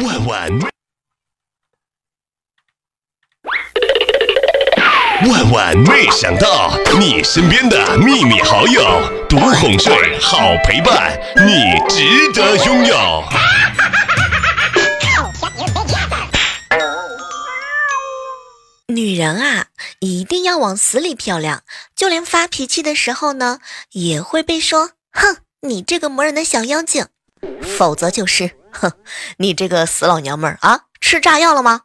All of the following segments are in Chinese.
万万万万没想到，你身边的秘密好友，独哄睡，好陪伴，你值得拥有。女人啊，一定要往死里漂亮，就连发脾气的时候呢，也会被说：“哼，你这个磨人的小妖精。”否则就是：“哼，你这个死老娘们儿啊，吃炸药了吗？”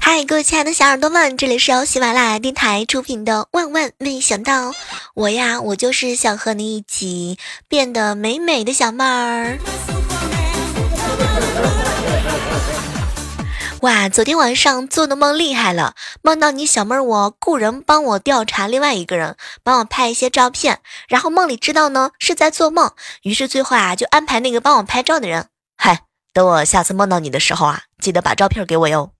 嗨，各位亲爱的小耳朵们，这里是由喜马拉雅电台出品的《万万没想到》，我呀，我就是想和你一起变得美美的小妹儿。哇，昨天晚上做的梦厉害了，梦到你小妹儿我雇人帮我调查另外一个人，帮我拍一些照片，然后梦里知道呢是在做梦，于是最后啊就安排那个帮我拍照的人，嗨，等我下次梦到你的时候啊，记得把照片给我哟。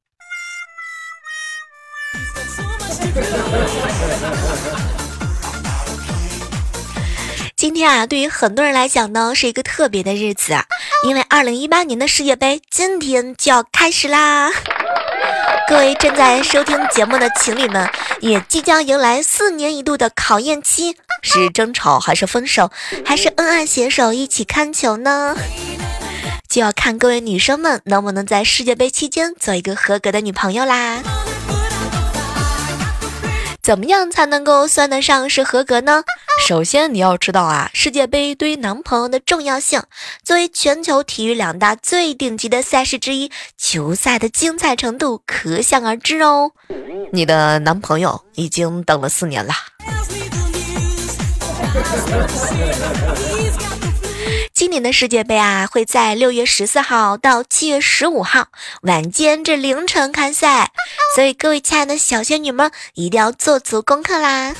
今天啊，对于很多人来讲呢，是一个特别的日子啊，因为二零一八年的世界杯今天就要开始啦。各位正在收听节目的情侣们，也即将迎来四年一度的考验期，是争吵还是分手，还是恩爱携手一起看球呢？就要看各位女生们能不能在世界杯期间做一个合格的女朋友啦。怎么样才能够算得上是合格呢？首先你要知道啊，世界杯对于男朋友的重要性。作为全球体育两大最顶级的赛事之一，球赛的精彩程度可想而知哦。你的男朋友已经等了四年了。年的世界杯啊，会在六月十四号到七月十五号晚间至凌晨开赛，所以各位亲爱的小仙女们一定要做足功课啦！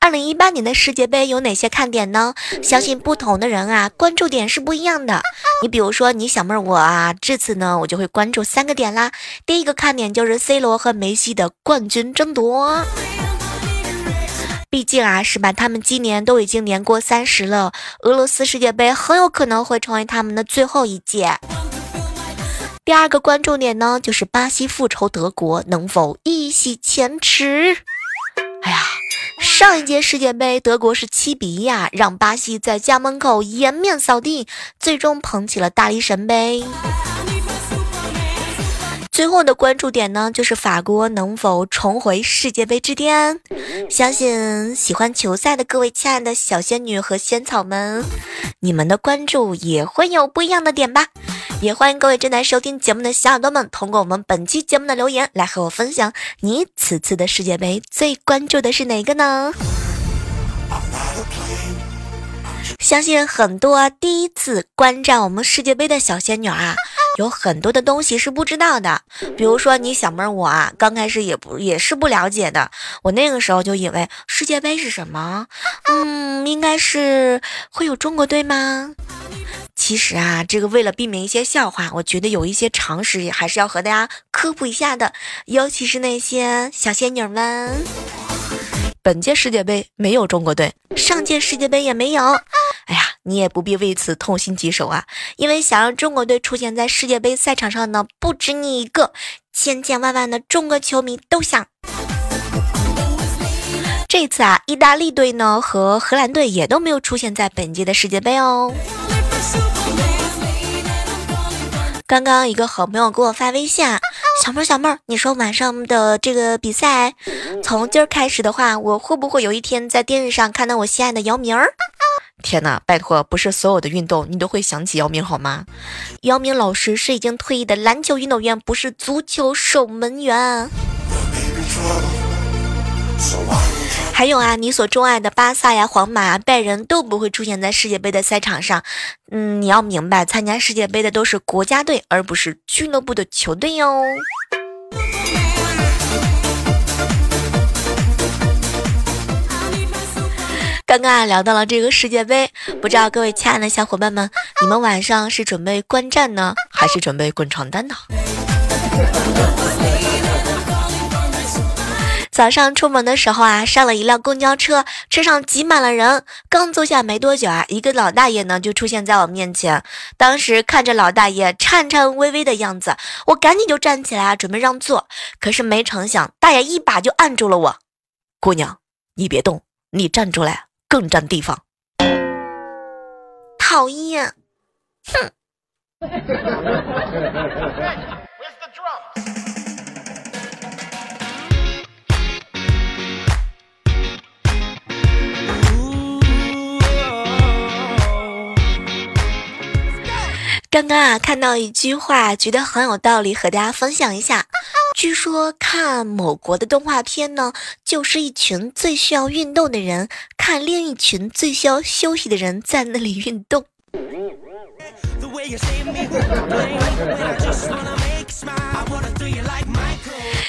二零一八年的世界杯有哪些看点呢？相信不同的人啊，关注点是不一样的。你比如说，你小妹儿我啊，这次呢，我就会关注三个点啦。第一个看点就是 C 罗和梅西的冠军争夺。毕竟啊，是吧？他们今年都已经年过三十了，俄罗斯世界杯很有可能会成为他们的最后一届。第二个关注点呢，就是巴西复仇德国能否一洗前耻？哎呀，上一届世界杯德国是七比一啊，让巴西在家门口颜面扫地，最终捧起了大力神杯。最后的关注点呢，就是法国能否重回世界杯之巅。相信喜欢球赛的各位亲爱的小仙女和仙草们，你们的关注也会有不一样的点吧。也欢迎各位正在收听节目的小耳朵们，通过我们本期节目的留言来和我分享，你此次的世界杯最关注的是哪个呢？相信很多第一次观战我们世界杯的小仙女啊，有很多的东西是不知道的。比如说你小妹儿我啊，刚开始也不也是不了解的。我那个时候就以为世界杯是什么？嗯，应该是会有中国队吗？其实啊，这个为了避免一些笑话，我觉得有一些常识还是要和大家科普一下的，尤其是那些小仙女们。本届世界杯没有中国队，上届世界杯也没有。你也不必为此痛心疾首啊，因为想让中国队出现在世界杯赛场上呢，不止你一个，千千万万的中国球迷都想。这次啊，意大利队呢和荷兰队也都没有出现在本届的世界杯哦。刚刚一个好朋友给我发微信啊，小妹儿小妹儿，你说晚上的这个比赛，从今儿开始的话，我会不会有一天在电视上看到我心爱的姚明儿？天哪，拜托，不是所有的运动你都会想起姚明好吗？姚明老师是已经退役的篮球运动员，不是足球守门员。还有啊，你所钟爱的巴萨呀、皇马、拜仁都不会出现在世界杯的赛场上。嗯，你要明白，参加世界杯的都是国家队，而不是俱乐部的球队哟。刚刚啊聊到了这个世界杯，不知道各位亲爱的小伙伴们，你们晚上是准备观战呢，还是准备滚床单呢？早上出门的时候啊，上了一辆公交车，车上挤满了人。刚坐下没多久啊，一个老大爷呢就出现在我面前。当时看着老大爷颤颤巍巍的样子，我赶紧就站起来啊准备让座。可是没成想，大爷一把就按住了我。姑娘，你别动，你站出来更占地方。讨厌，哼。刚刚啊，看到一句话，觉得很有道理，和大家分享一下。据说看某国的动画片呢，就是一群最需要运动的人，看另一群最需要休息的人在那里运动。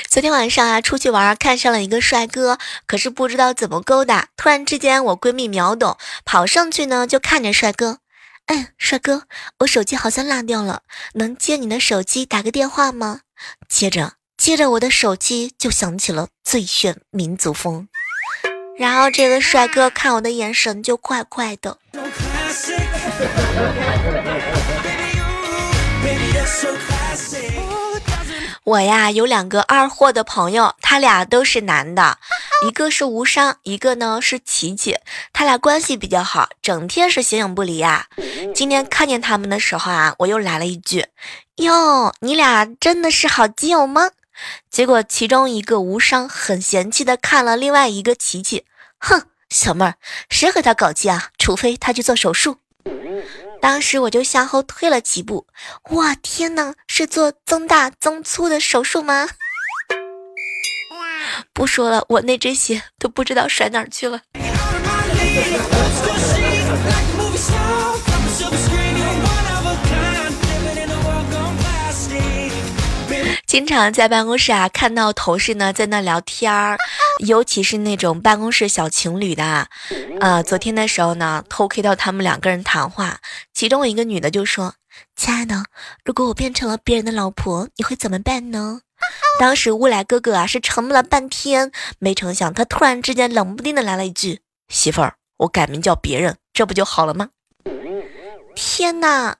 昨天晚上啊，出去玩，看上了一个帅哥，可是不知道怎么勾搭。突然之间，我闺蜜秒懂，跑上去呢，就看着帅哥。嗯，帅哥，我手机好像落掉了，能借你的手机打个电话吗？接着，接着我的手机就响起了最炫民族风，然后这个帅哥看我的眼神就怪怪的。我呀有两个二货的朋友，他俩都是男的，一个是无伤，一个呢是琪琪，他俩关系比较好，整天是形影不离呀。今天看见他们的时候啊，我又来了一句：“哟，你俩真的是好基友吗？”结果其中一个无伤很嫌弃的看了另外一个琪琪，哼，小妹儿，谁和他搞基啊？除非他去做手术。当时我就向后退了几步，哇天哪，是做增大增粗的手术吗？不说了，我那只鞋都不知道甩哪儿去了。经常在办公室啊，看到同事呢在那聊天儿，尤其是那种办公室小情侣的，呃，昨天的时候呢，偷窥到他们两个人谈话，其中一个女的就说：“亲爱的，如果我变成了别人的老婆，你会怎么办呢？” 当时乌来哥哥啊是沉默了半天，没成想他突然之间冷不丁的来了一句：“媳妇儿，我改名叫别人，这不就好了吗？” 天哪！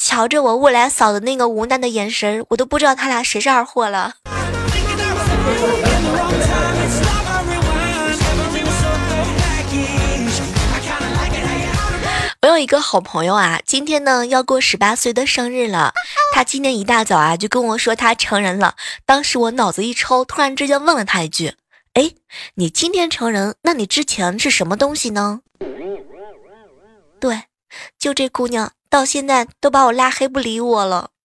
瞧着我未来嫂的那个无奈的眼神，我都不知道他俩谁是二货了。我有一个好朋友啊，今天呢要过十八岁的生日了。他今天一大早啊就跟我说他成人了。当时我脑子一抽，突然之间问了他一句：“哎，你今天成人，那你之前是什么东西呢？”对，就这姑娘。到现在都把我拉黑不理我了。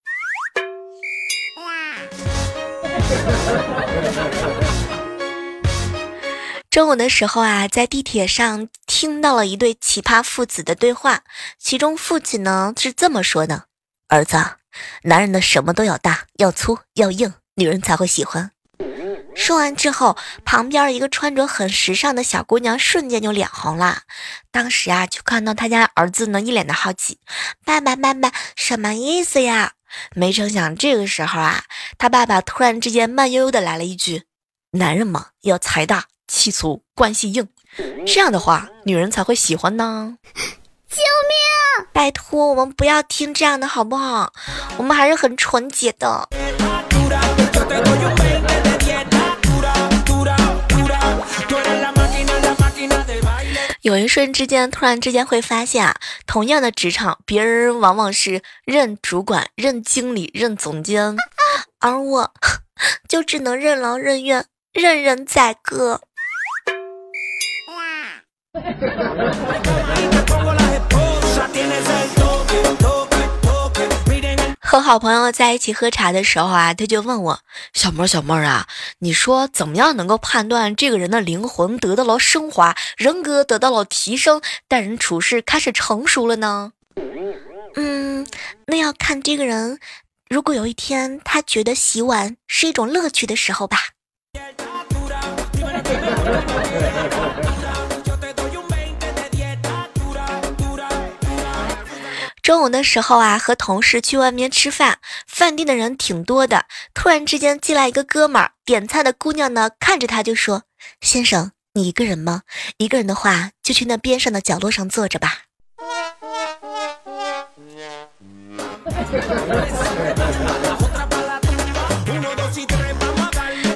中午的时候啊，在地铁上听到了一对奇葩父子的对话，其中父亲呢是这么说的：“儿子，男人的什么都要大，要粗，要硬，女人才会喜欢。”说完之后，旁边一个穿着很时尚的小姑娘瞬间就脸红了。当时啊，就看到他家儿子呢一脸的好奇：“爸爸，爸爸，什么意思呀？”没成想，这个时候啊，他爸爸突然之间慢悠悠的来了一句：“男人嘛，要财大气粗，关系硬，这样的话，女人才会喜欢呢。”救命！拜托，我们不要听这样的好不好？我们还是很纯洁的。有一瞬之间，突然之间会发现啊，同样的职场，别人往往是任主管、任经理、任总监，而我 就只能任劳任怨、任人宰割。和好朋友在一起喝茶的时候啊，他就问我：“小妹儿，小妹儿啊，你说怎么样能够判断这个人的灵魂得到了升华，人格得到了提升，待人处事开始成熟了呢？”嗯，那要看这个人，如果有一天他觉得洗碗是一种乐趣的时候吧。中午的时候啊，和同事去外面吃饭，饭店的人挺多的。突然之间进来一个哥们儿，点菜的姑娘呢看着他就说：“先生，你一个人吗？一个人的话，就去那边上的角落上坐着吧。”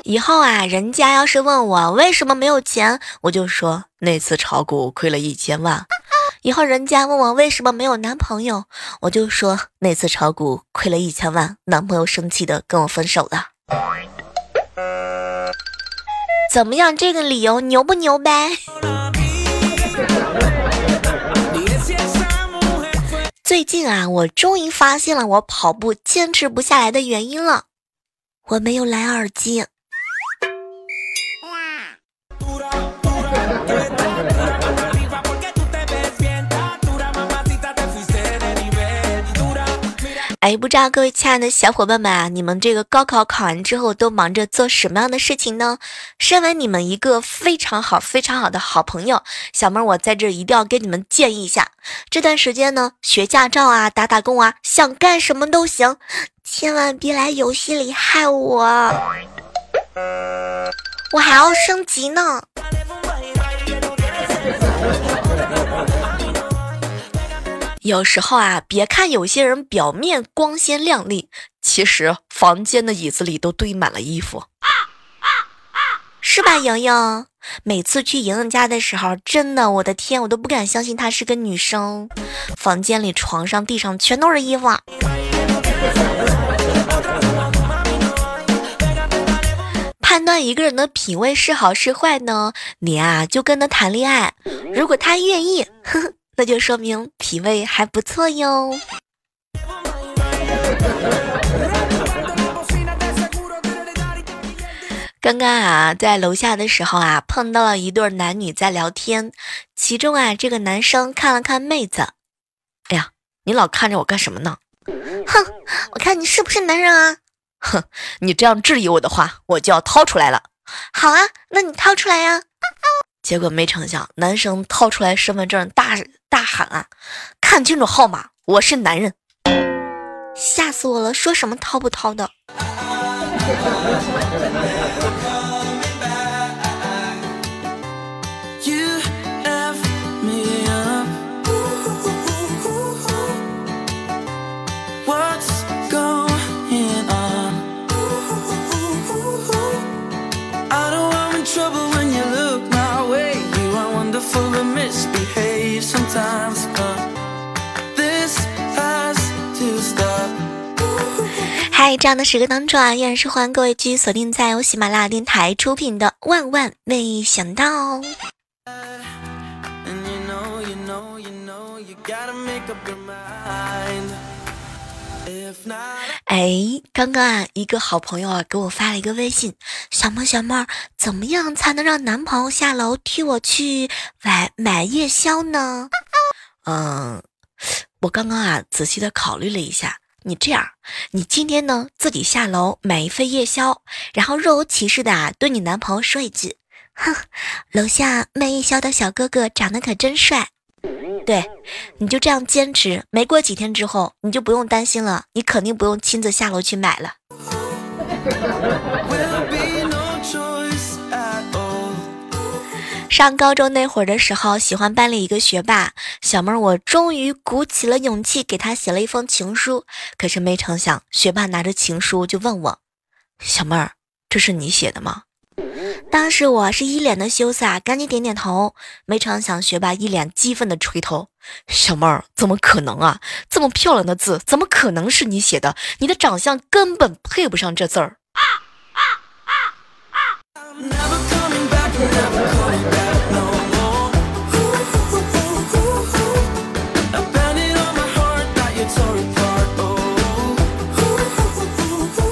以后啊，人家要是问我为什么没有钱，我就说那次炒股亏了一千万。以后人家问我为什么没有男朋友，我就说那次炒股亏了一千万，男朋友生气的跟我分手了。怎么样？这个理由牛不牛呗？最近啊，我终于发现了我跑步坚持不下来的原因了，我没有蓝牙耳机。哎，不知道各位亲爱的小伙伴们啊，你们这个高考考完之后都忙着做什么样的事情呢？身为你们一个非常好、非常好的好朋友，小妹儿我在这一定要给你们建议一下，这段时间呢，学驾照啊，打打工啊，想干什么都行，千万别来游戏里害我，我还要升级呢。有时候啊，别看有些人表面光鲜亮丽，其实房间的椅子里都堆满了衣服，是吧，莹莹？每次去莹莹家的时候，真的，我的天，我都不敢相信她是个女生。房间里、床上、地上全都是衣服。判断一个人的品味是好是坏呢？你啊，就跟他谈恋爱，如果他愿意，呵呵。那就说明脾胃还不错哟。刚刚啊，在楼下的时候啊，碰到了一对男女在聊天，其中啊，这个男生看了看妹子，哎呀，你老看着我干什么呢？哼，我看你是不是男人啊？哼，你这样质疑我的话，我就要掏出来了。好啊，那你掏出来呀。啊结果没成想，男生掏出来身份证，大大喊啊：“看清楚号码，我是男人！”吓死我了！说什么掏不掏的？嗨，这样的时刻当中啊，依然是欢迎各位继续锁定在由喜马拉雅电台出品的《万万没想到》。哎，刚刚啊，一个好朋友啊给我发了一个微信，小妹小妹，怎么样才能让男朋友下楼替我去买买夜宵呢？嗯，我刚刚啊仔细的考虑了一下，你这样，你今天呢自己下楼买一份夜宵，然后若无其事的啊对你男朋友说一句，哼，楼下卖夜宵的小哥哥长得可真帅。对，你就这样坚持，没过几天之后，你就不用担心了，你肯定不用亲自下楼去买了。上高中那会儿的时候，喜欢班里一个学霸小妹儿，我终于鼓起了勇气给他写了一封情书。可是没成想，学霸拿着情书就问我：“小妹儿，这是你写的吗？”当时我是一脸的羞涩，赶紧点点头。没成想，学霸一脸激愤的垂头：“小妹儿，怎么可能啊？这么漂亮的字，怎么可能是你写的？你的长相根本配不上这字儿。”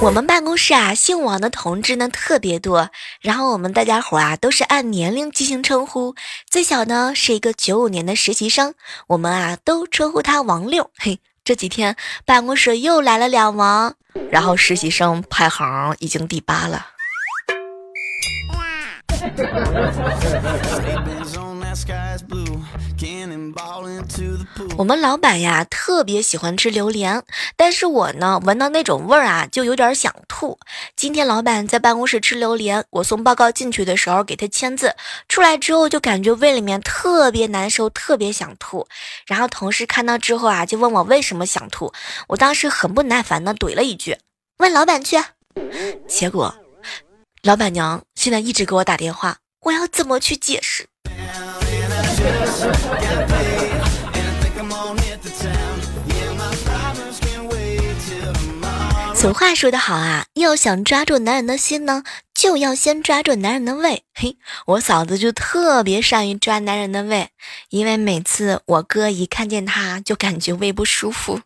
我们办公室啊，姓王的同志呢特别多，然后我们大家伙啊都是按年龄进行称呼。最小呢是一个九五年的实习生，我们啊都称呼他王六。嘿，这几天办公室又来了两王，然后实习生排行已经第八了。我们老板呀特别喜欢吃榴莲，但是我呢闻到那种味儿啊就有点想吐。今天老板在办公室吃榴莲，我送报告进去的时候给他签字，出来之后就感觉胃里面特别难受，特别想吐。然后同事看到之后啊就问我为什么想吐，我当时很不耐烦的怼了一句：“问老板去。”结果老板娘现在一直给我打电话，我要怎么去解释？俗话说得好啊，要想抓住男人的心呢，就要先抓住男人的胃。嘿，我嫂子就特别善于抓男人的胃，因为每次我哥一看见她，就感觉胃不舒服。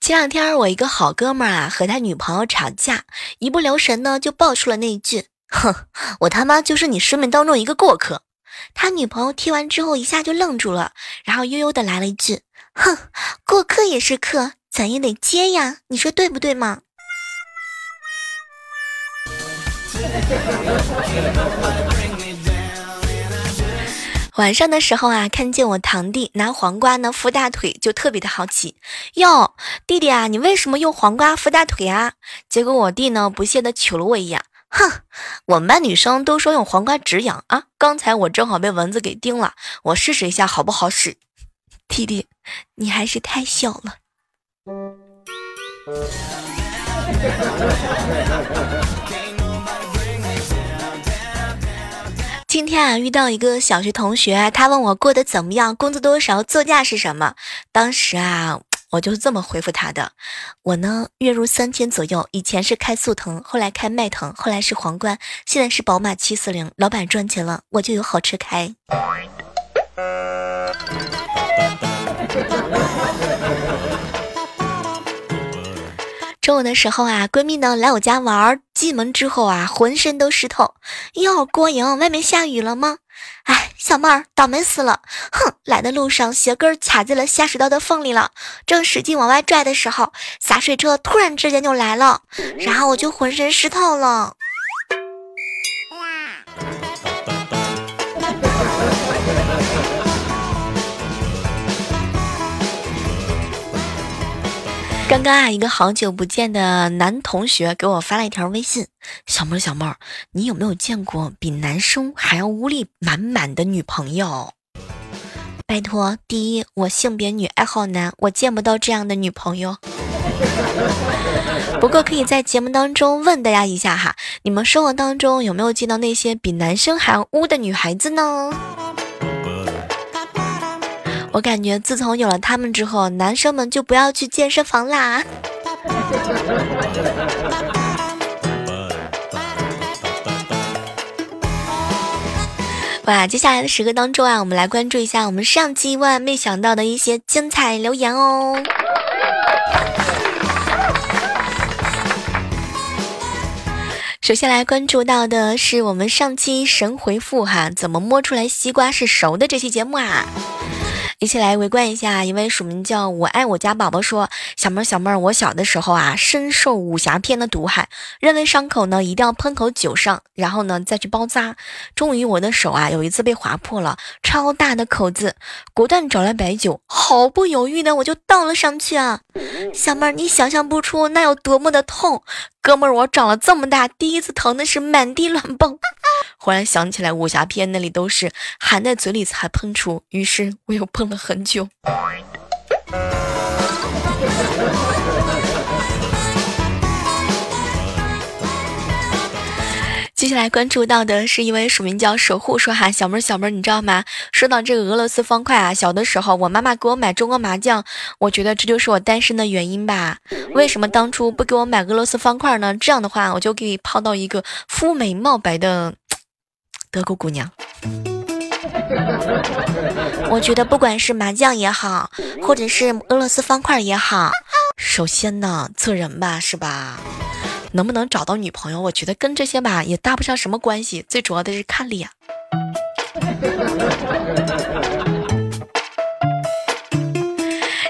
前两天我一个好哥们啊和他女朋友吵架，一不留神呢就爆出了那一句：“哼，我他妈就是你生命当中一个过客。”他女朋友听完之后一下就愣住了，然后悠悠的来了一句：“哼，过客也是客，咱也得接呀，你说对不对嘛？” 晚上的时候啊，看见我堂弟拿黄瓜呢敷大腿，就特别的好奇。哟，弟弟啊，你为什么用黄瓜敷大腿啊？结果我弟呢不屑的瞅了我一眼，哼，我们班女生都说用黄瓜止痒啊。刚才我正好被蚊子给叮了，我试试一下好不好使。弟弟，你还是太小了。今天啊，遇到一个小学同学，他问我过得怎么样，工资多少，作价是什么。当时啊，我就是这么回复他的：我呢，月入三千左右，以前是开速腾，后来开迈腾，后来是皇冠，现在是宝马七四零。老板赚钱了，我就有好车开。中午的时候啊，闺蜜呢来我家玩，进门之后啊，浑身都湿透。哟，郭莹，外面下雨了吗？哎，小妹儿，倒霉死了！哼，来的路上鞋跟卡在了下水道的缝里了，正使劲往外拽的时候，洒水车突然之间就来了，然后我就浑身湿透了。刚刚啊，一个好久不见的男同学给我发了一条微信：“小妹儿，小妹儿，你有没有见过比男生还要污力满满的女朋友？”拜托，第一，我性别女，爱好男，我见不到这样的女朋友。不过可以在节目当中问大家一下哈，你们生活当中有没有见到那些比男生还要污的女孩子呢？我感觉自从有了他们之后，男生们就不要去健身房啦。哇，接下来的时刻当中啊，我们来关注一下我们上期万万没想到的一些精彩留言哦。首先来关注到的是我们上期神回复哈，怎么摸出来西瓜是熟的这期节目啊？一起来围观一下，一位署名叫我爱我家宝宝说：“小妹儿，小妹儿，我小的时候啊，深受武侠片的毒害，认为伤口呢一定要喷口酒上，然后呢再去包扎。终于我的手啊有一次被划破了，超大的口子，果断找来白酒，毫不犹豫的我就倒了上去啊！小妹儿，你想象不出那有多么的痛。哥们儿，我长了这么大，第一次疼的是满地乱蹦。”忽然想起来，武侠片那里都是含在嘴里才喷出，于是我又蹦了很久。接下来关注到的是一位署名叫守护说哈小妹儿小妹儿，你知道吗？说到这个俄罗斯方块啊，小的时候我妈妈给我买中国麻将，我觉得这就是我单身的原因吧。为什么当初不给我买俄罗斯方块呢？这样的话，我就可以泡到一个肤美貌白的。德国姑娘，我觉得不管是麻将也好，或者是俄罗斯方块也好，首先呢，做人吧，是吧？能不能找到女朋友，我觉得跟这些吧也搭不上什么关系，最主要的是看脸。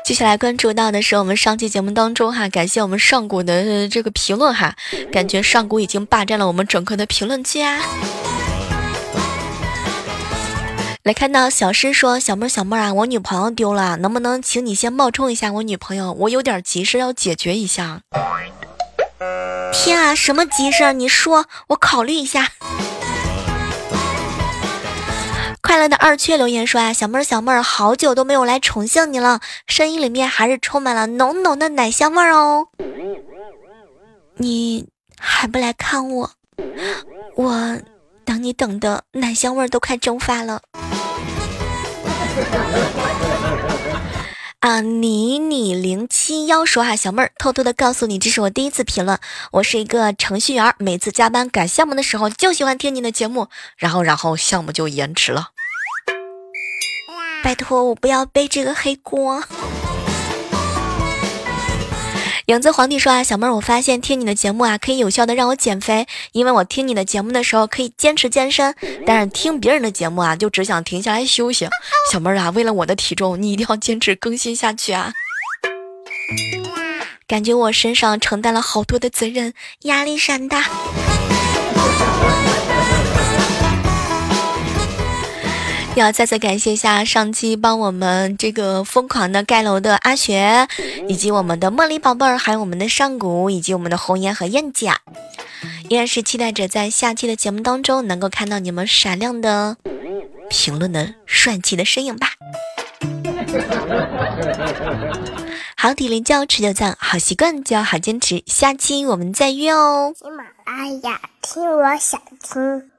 接下来关注到的是我们上期节目当中哈，感谢我们上古的这个评论哈，感觉上古已经霸占了我们整个的评论区啊。来看到小诗说：“小妹儿，小妹儿啊，我女朋友丢了，能不能请你先冒充一下我女朋友？我有点急事要解决一下。”天啊，什么急事？你说，我考虑一下。快乐的二缺留言说：“啊，小妹儿，小妹儿，好久都没有来宠幸你了，声音里面还是充满了浓浓的奶香味儿哦。你还不来看我？我等你等的奶香味儿都快蒸发了。”啊，你你零七幺说哈，小妹儿偷偷的告诉你，这是我第一次评论。我是一个程序员，每次加班赶项目的时候，就喜欢听你的节目，然后然后项目就延迟了。拜托我不要背这个黑锅。影子皇帝说啊，小妹儿，我发现听你的节目啊，可以有效的让我减肥，因为我听你的节目的时候可以坚持健身，但是听别人的节目啊，就只想停下来休息。小妹儿啊，为了我的体重，你一定要坚持更新下去啊！感觉我身上承担了好多的责任，压力山大。要再次感谢一下上期帮我们这个疯狂的盖楼的阿雪，以及我们的茉莉宝贝儿，还有我们的上古，以及我们的红颜和燕姐，依然是期待着在下期的节目当中能够看到你们闪亮的评论的帅气的身影吧。好体力就要持久战，好习惯就要好坚持，下期我们再约哦。喜马拉雅听，我想听。